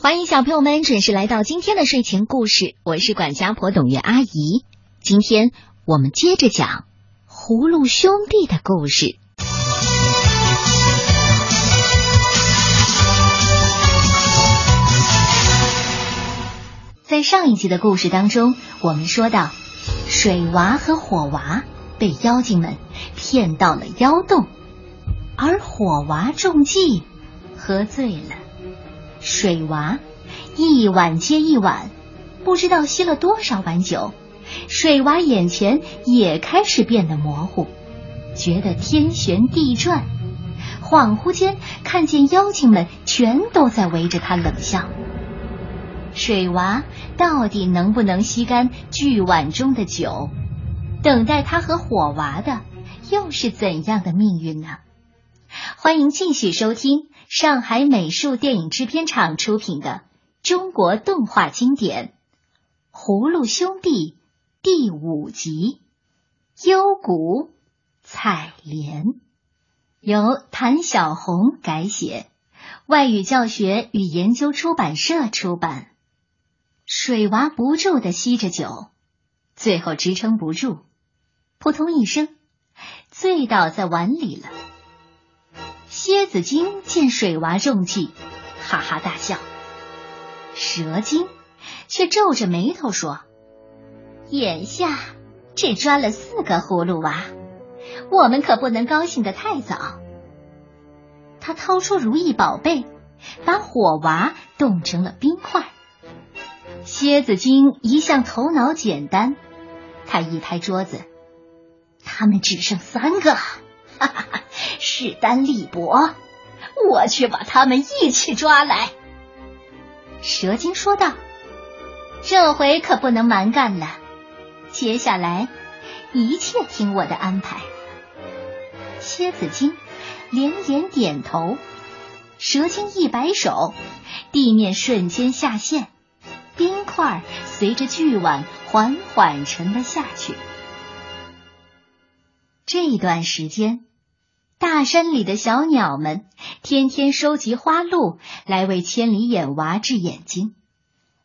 欢迎小朋友们准时来到今天的睡前故事，我是管家婆董月阿姨。今天我们接着讲葫芦兄弟的故事。在上一集的故事当中，我们说到，水娃和火娃被妖精们骗到了妖洞，而火娃中计，喝醉了。水娃一碗接一碗，不知道吸了多少碗酒，水娃眼前也开始变得模糊，觉得天旋地转，恍惚间看见妖精们全都在围着他冷笑。水娃到底能不能吸干巨碗中的酒？等待他和火娃的又是怎样的命运呢？欢迎继续收听上海美术电影制片厂出品的中国动画经典《葫芦兄弟》第五集《幽谷采莲》，由谭小红改写，外语教学与研究出版社出版。水娃不住的吸着酒，最后支撑不住，扑通一声，醉倒在碗里了。蝎子精见水娃中计，哈哈大笑。蛇精却皱着眉头说：“眼下只抓了四个葫芦娃，我们可不能高兴的太早。”他掏出如意宝贝，把火娃冻成了冰块。蝎子精一向头脑简单，他一拍桌子：“他们只剩三个，哈哈哈势单力薄，我去把他们一起抓来。”蛇精说道：“这回可不能蛮干了，接下来一切听我的安排。”蝎子精连连点头，蛇精一摆手，地面瞬间下陷。冰块随着巨碗缓缓沉了下去。这段时间，大山里的小鸟们天天收集花露来为千里眼娃治眼睛，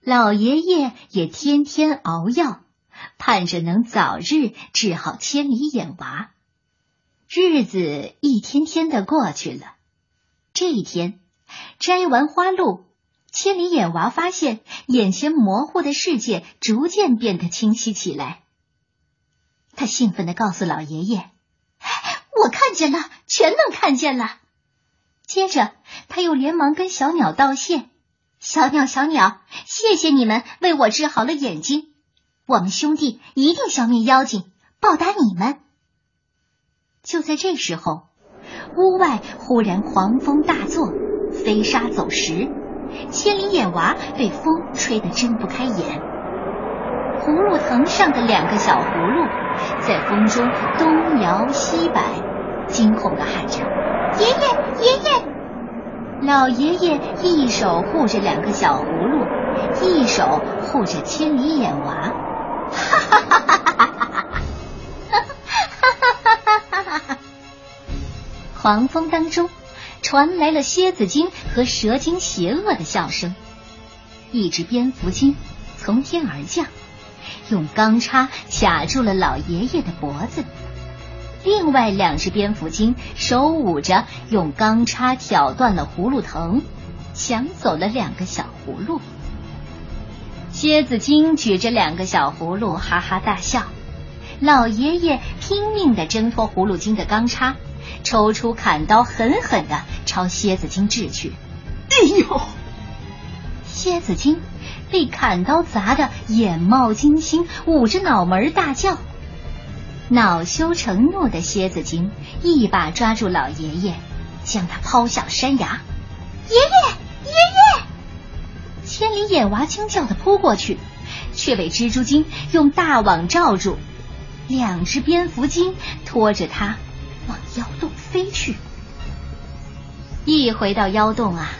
老爷爷也天天熬药，盼着能早日治好千里眼娃。日子一天天的过去了。这一天，摘完花露。千里眼娃发现眼前模糊的世界逐渐变得清晰起来，他兴奋的告诉老爷爷：“见了，全能看见了。”接着他又连忙跟小鸟道谢：“小鸟，小鸟，谢谢你们为我治好了眼睛，我们兄弟一定消灭妖精，报答你们。”就在这时候，屋外忽然狂风大作，飞沙走石。千里眼娃被风吹得睁不开眼，葫芦藤上的两个小葫芦在风中东摇西摆，惊恐的喊着：“爷爷，爷爷！”老爷爷一手护着两个小葫芦，一手护着千里眼娃，哈哈哈哈哈哈！哈哈哈哈哈！狂风当中。传来了蝎子精和蛇精邪恶的笑声。一只蝙蝠精从天而降，用钢叉卡住了老爷爷的脖子。另外两只蝙蝠精手舞着，用钢叉挑断了葫芦藤，抢走了两个小葫芦。蝎子精举着两个小葫芦，哈哈大笑。老爷爷拼命的挣脱葫芦精的钢叉。抽出砍刀，狠狠的朝蝎子精掷去。哎呦！蝎子精被砍刀砸得眼冒金星，捂着脑门大叫。恼羞成怒的蝎子精一把抓住老爷爷，将他抛向山崖。爷爷，爷爷！千里眼娃惊叫的扑过去，却被蜘蛛精用大网罩住。两只蝙蝠精拖着他。往妖洞飞去。一回到妖洞啊，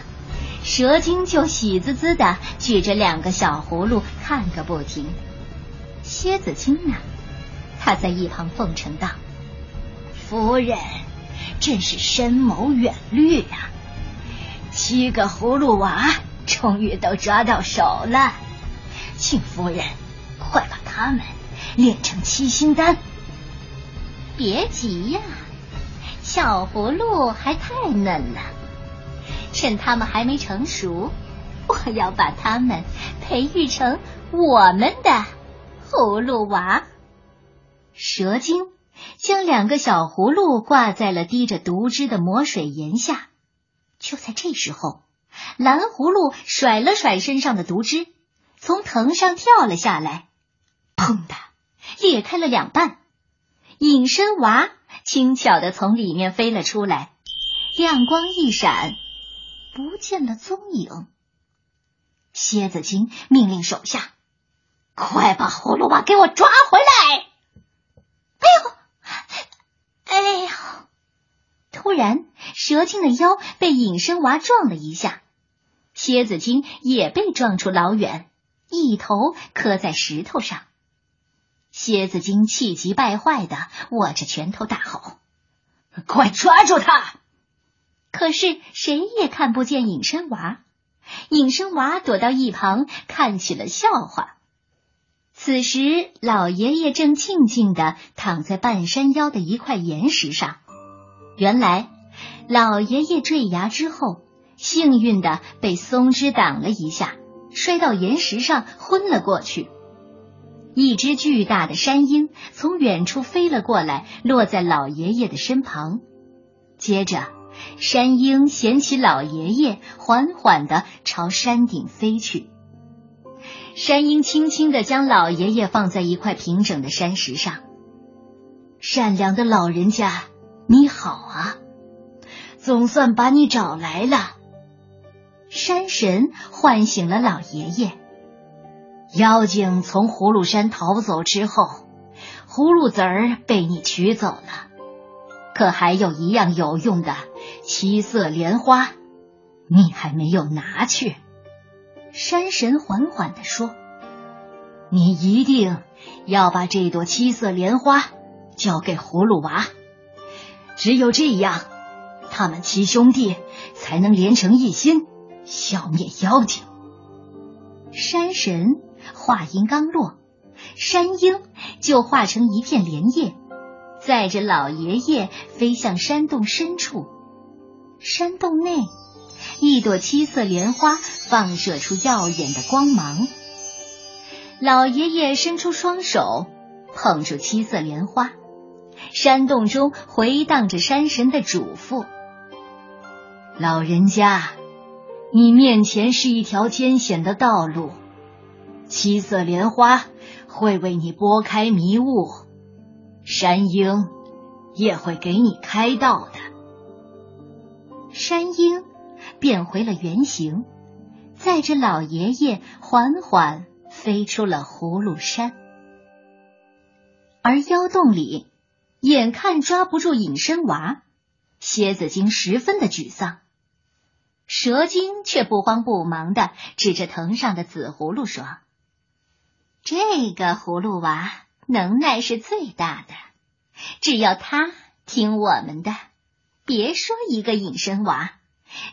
蛇精就喜滋滋的举着两个小葫芦看个不停。蝎子精呢，他在一旁奉承道：“夫人真是深谋远虑呀！七个葫芦娃终于都抓到手了，请夫人快把他们炼成七星丹。别急呀，小葫芦还太嫩了，趁它们还没成熟，我要把它们培育成我们的葫芦娃。蛇精将两个小葫芦挂在了滴着毒汁的魔水岩下。就在这时候，蓝葫芦甩了甩身上的毒汁，从藤上跳了下来，砰的裂开了两半。隐身娃轻巧的从里面飞了出来，亮光一闪，不见了踪影。蝎子精命令手下：“快把葫芦娃给我抓回来！”哎呦，哎呦！突然，蛇精的腰被隐身娃撞了一下，蝎子精也被撞出老远，一头磕在石头上。蝎子精气急败坏的握着拳头大吼：“快抓住他！”可是谁也看不见隐身娃，隐身娃躲到一旁看起了笑话。此时，老爷爷正静静的躺在半山腰的一块岩石上。原来，老爷爷坠崖之后，幸运的被松枝挡了一下，摔到岩石上昏了过去。一只巨大的山鹰从远处飞了过来，落在老爷爷的身旁。接着，山鹰衔起老爷爷，缓缓的朝山顶飞去。山鹰轻轻的将老爷爷放在一块平整的山石上。善良的老人家。你好啊，总算把你找来了。山神唤醒了老爷爷。妖精从葫芦山逃走之后，葫芦籽儿被你取走了，可还有一样有用的七色莲花，你还没有拿去。山神缓缓的说：“你一定要把这朵七色莲花交给葫芦娃。”只有这样，他们七兄弟才能连成一心，消灭妖精。山神话音刚落，山鹰就化成一片莲叶，载着老爷爷飞向山洞深处。山洞内，一朵七色莲花放射出耀眼的光芒。老爷爷伸出双手，捧住七色莲花。山洞中回荡着山神的嘱咐：“老人家，你面前是一条艰险的道路，七色莲花会为你拨开迷雾，山鹰也会给你开道的。”山鹰变回了原形，载着老爷爷缓缓飞出了葫芦山，而妖洞里。眼看抓不住隐身娃，蝎子精十分的沮丧。蛇精却不慌不忙的指着藤上的紫葫芦说：“这个葫芦娃能耐是最大的，只要他听我们的，别说一个隐身娃，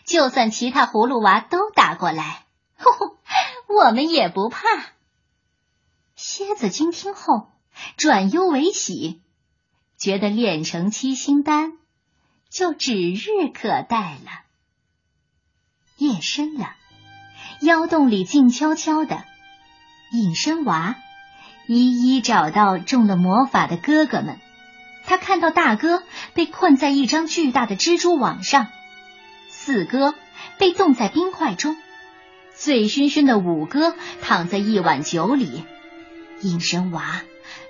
就算其他葫芦娃都打过来，我们也不怕。”蝎子精听后转忧为喜。觉得炼成七星丹就指日可待了。夜深了，妖洞里静悄悄的。隐身娃一一找到中了魔法的哥哥们。他看到大哥被困在一张巨大的蜘蛛网上，四哥被冻在冰块中，醉醺醺的五哥躺在一碗酒里。隐身娃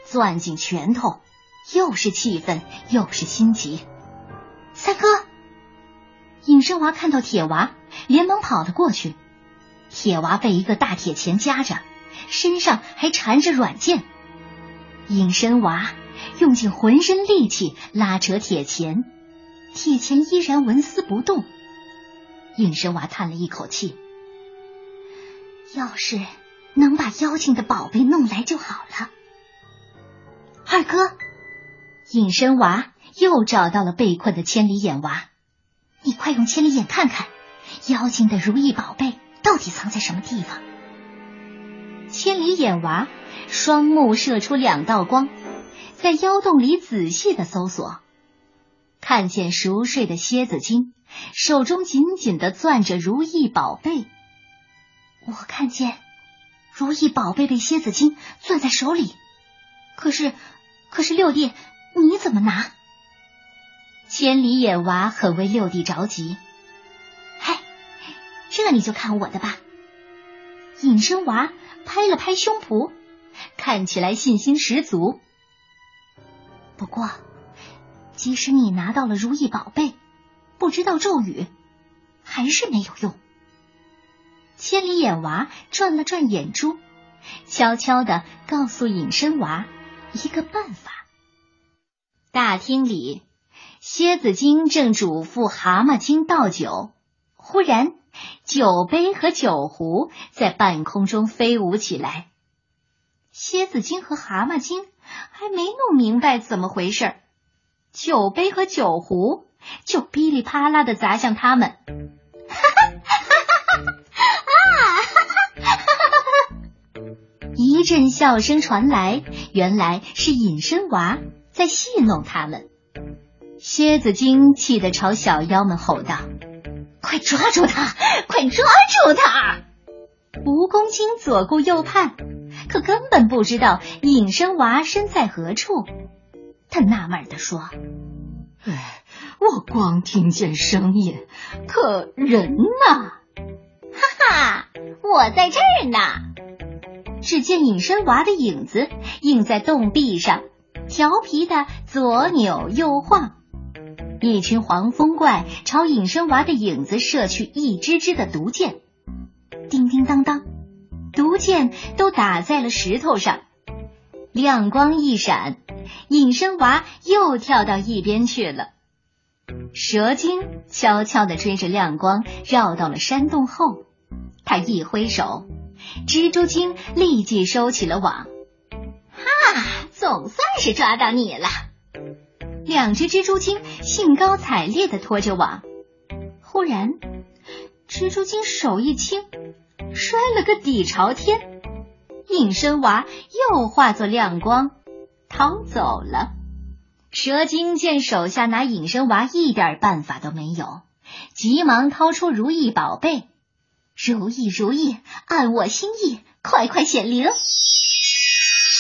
攥紧拳头。又是气愤又是心急，三哥，隐身娃看到铁娃，连忙跑了过去。铁娃被一个大铁钳夹着，身上还缠着软剑。隐身娃用尽浑身力气拉扯铁钳，铁钳依然纹丝不动。隐身娃叹了一口气：“要是能把妖精的宝贝弄来就好了。”二哥。隐身娃又找到了被困的千里眼娃，你快用千里眼看看，妖精的如意宝贝到底藏在什么地方？千里眼娃双目射出两道光，在妖洞里仔细的搜索，看见熟睡的蝎子精手中紧紧的攥着如意宝贝。我看见如意宝贝被蝎子精攥在手里，可是，可是六弟，你怎么拿？千里眼娃很为六弟着急。嗨，这你就看我的吧。隐身娃拍了拍胸脯，看起来信心十足。不过，即使你拿到了如意宝贝，不知道咒语，还是没有用。千里眼娃转了转眼珠，悄悄的告诉隐身娃一个办法。大厅里，蝎子精正嘱咐蛤蟆精倒酒，忽然酒杯和酒壶在半空中飞舞起来。蝎子精和蛤蟆精还没弄明白怎么回事，酒杯和酒壶就噼里啪啦的砸向他们。哈哈哈哈哈一阵笑声传来，原来是隐身娃在戏弄他们。蝎子精气得朝小妖们吼道：“快抓住他！快抓住他！”蜈蚣精左顾右盼，可根本不知道隐身娃身在何处。他纳闷的说：“哎，我光听见声音，可人呢？”哈哈，我在这儿呢。只见隐身娃的影子映在洞壁上，调皮的左扭右晃。一群黄风怪朝隐身娃的影子射去一支支的毒箭，叮叮当当，毒箭都打在了石头上。亮光一闪，隐身娃又跳到一边去了。蛇精悄悄的追着亮光，绕到了山洞后。他一挥手。蜘蛛精立即收起了网，哈，总算是抓到你了！两只蜘蛛精兴高采烈的拖着网，忽然，蜘蛛精手一轻，摔了个底朝天，隐身娃又化作亮光逃走了。蛇精见手下拿隐身娃一点办法都没有，急忙掏出如意宝贝。如意如意，按我心意，快快显灵！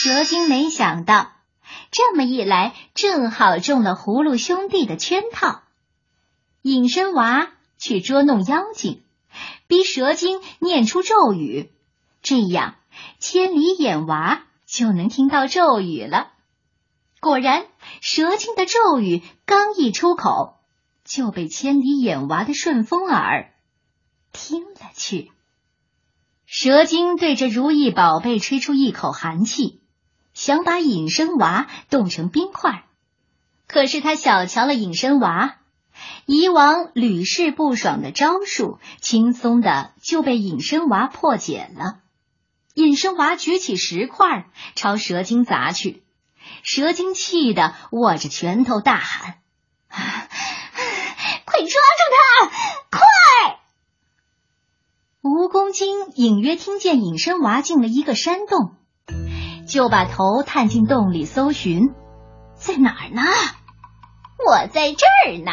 蛇精没想到，这么一来，正好中了葫芦兄弟的圈套。隐身娃去捉弄妖精，逼蛇精念出咒语，这样千里眼娃就能听到咒语了。果然，蛇精的咒语刚一出口，就被千里眼娃的顺风耳。听了去，蛇精对着如意宝贝吹出一口寒气，想把隐身娃冻成冰块。可是他小瞧了隐身娃，以往屡试不爽的招数，轻松的就被隐身娃破解了。隐身娃举起石块朝蛇精砸去，蛇精气得握着拳头大喊：“ 快抓住他！快！”蜈蚣精隐约听见隐身娃进了一个山洞，就把头探进洞里搜寻，在哪儿呢？我在这儿呢！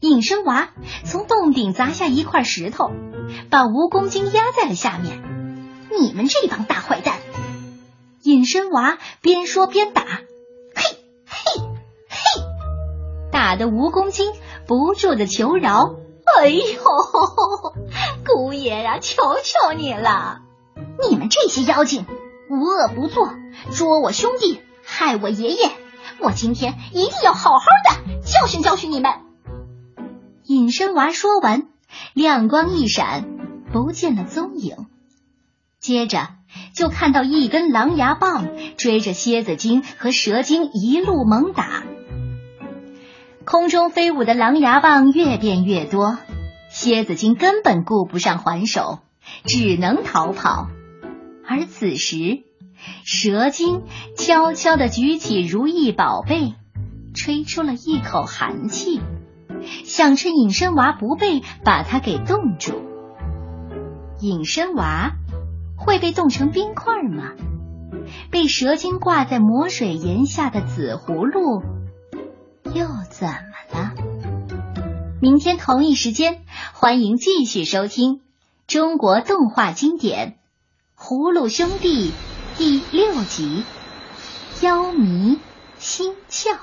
隐身娃从洞顶砸下一块石头，把蜈蚣精压在了下面。你们这帮大坏蛋！隐身娃边说边打，嘿，嘿，嘿，打的蜈蚣精不住的求饶。哎呦，姑爷呀，求求你了！你们这些妖精无恶不作，捉我兄弟，害我爷爷，我今天一定要好好的教训教训你们！隐身娃说完，亮光一闪，不见了踪影。接着就看到一根狼牙棒追着蝎子精和蛇精一路猛打。空中飞舞的狼牙棒越变越多，蝎子精根本顾不上还手，只能逃跑。而此时，蛇精悄悄的举起如意宝贝，吹出了一口寒气，想趁隐身娃不备，把它给冻住。隐身娃会被冻成冰块吗？被蛇精挂在魔水岩下的紫葫芦又怎么了？明天同一时间，欢迎继续收听中国动画经典《葫芦兄弟》第六集《妖迷心窍》。